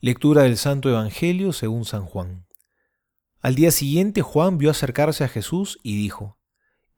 Lectura del Santo Evangelio según San Juan. Al día siguiente Juan vio acercarse a Jesús y dijo,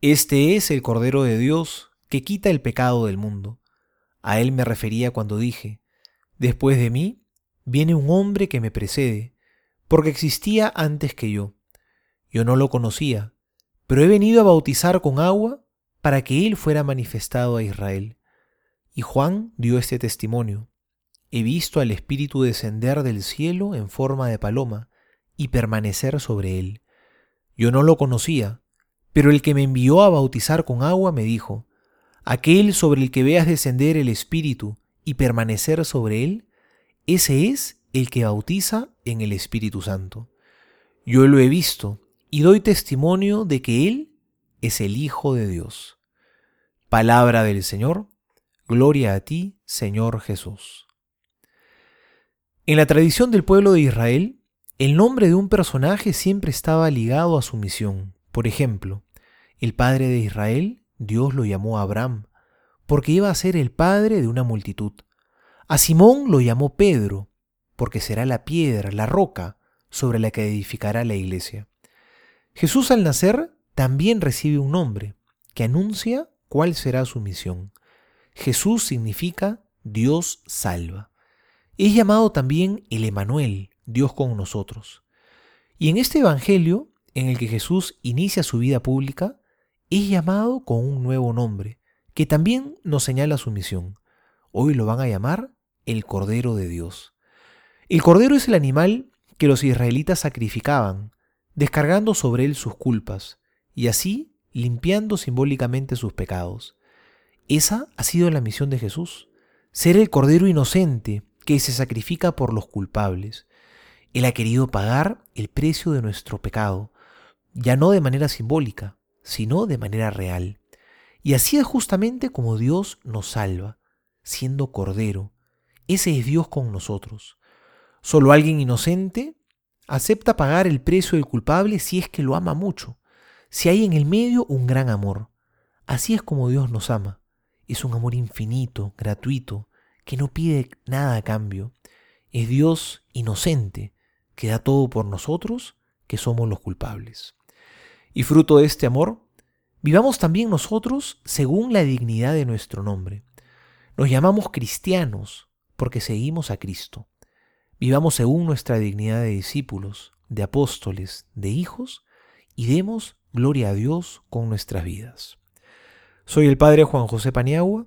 Este es el Cordero de Dios que quita el pecado del mundo. A él me refería cuando dije, Después de mí viene un hombre que me precede, porque existía antes que yo. Yo no lo conocía, pero he venido a bautizar con agua para que él fuera manifestado a Israel. Y Juan dio este testimonio. He visto al Espíritu descender del cielo en forma de paloma y permanecer sobre él. Yo no lo conocía, pero el que me envió a bautizar con agua me dijo, Aquel sobre el que veas descender el Espíritu y permanecer sobre él, ese es el que bautiza en el Espíritu Santo. Yo lo he visto y doy testimonio de que Él es el Hijo de Dios. Palabra del Señor, gloria a ti, Señor Jesús. En la tradición del pueblo de Israel, el nombre de un personaje siempre estaba ligado a su misión. Por ejemplo, el padre de Israel, Dios lo llamó Abraham, porque iba a ser el padre de una multitud. A Simón lo llamó Pedro, porque será la piedra, la roca, sobre la que edificará la iglesia. Jesús al nacer también recibe un nombre que anuncia cuál será su misión. Jesús significa Dios salva. Es llamado también el Emanuel, Dios con nosotros. Y en este Evangelio, en el que Jesús inicia su vida pública, es llamado con un nuevo nombre, que también nos señala su misión. Hoy lo van a llamar el Cordero de Dios. El Cordero es el animal que los israelitas sacrificaban, descargando sobre él sus culpas, y así limpiando simbólicamente sus pecados. Esa ha sido la misión de Jesús, ser el Cordero inocente que se sacrifica por los culpables. Él ha querido pagar el precio de nuestro pecado, ya no de manera simbólica, sino de manera real. Y así es justamente como Dios nos salva, siendo Cordero. Ese es Dios con nosotros. Solo alguien inocente acepta pagar el precio del culpable si es que lo ama mucho, si hay en el medio un gran amor. Así es como Dios nos ama. Es un amor infinito, gratuito, que no pide nada a cambio. Es Dios inocente, que da todo por nosotros, que somos los culpables. Y fruto de este amor, vivamos también nosotros según la dignidad de nuestro nombre. Nos llamamos cristianos porque seguimos a Cristo. Vivamos según nuestra dignidad de discípulos, de apóstoles, de hijos, y demos gloria a Dios con nuestras vidas. Soy el Padre Juan José Paniagua,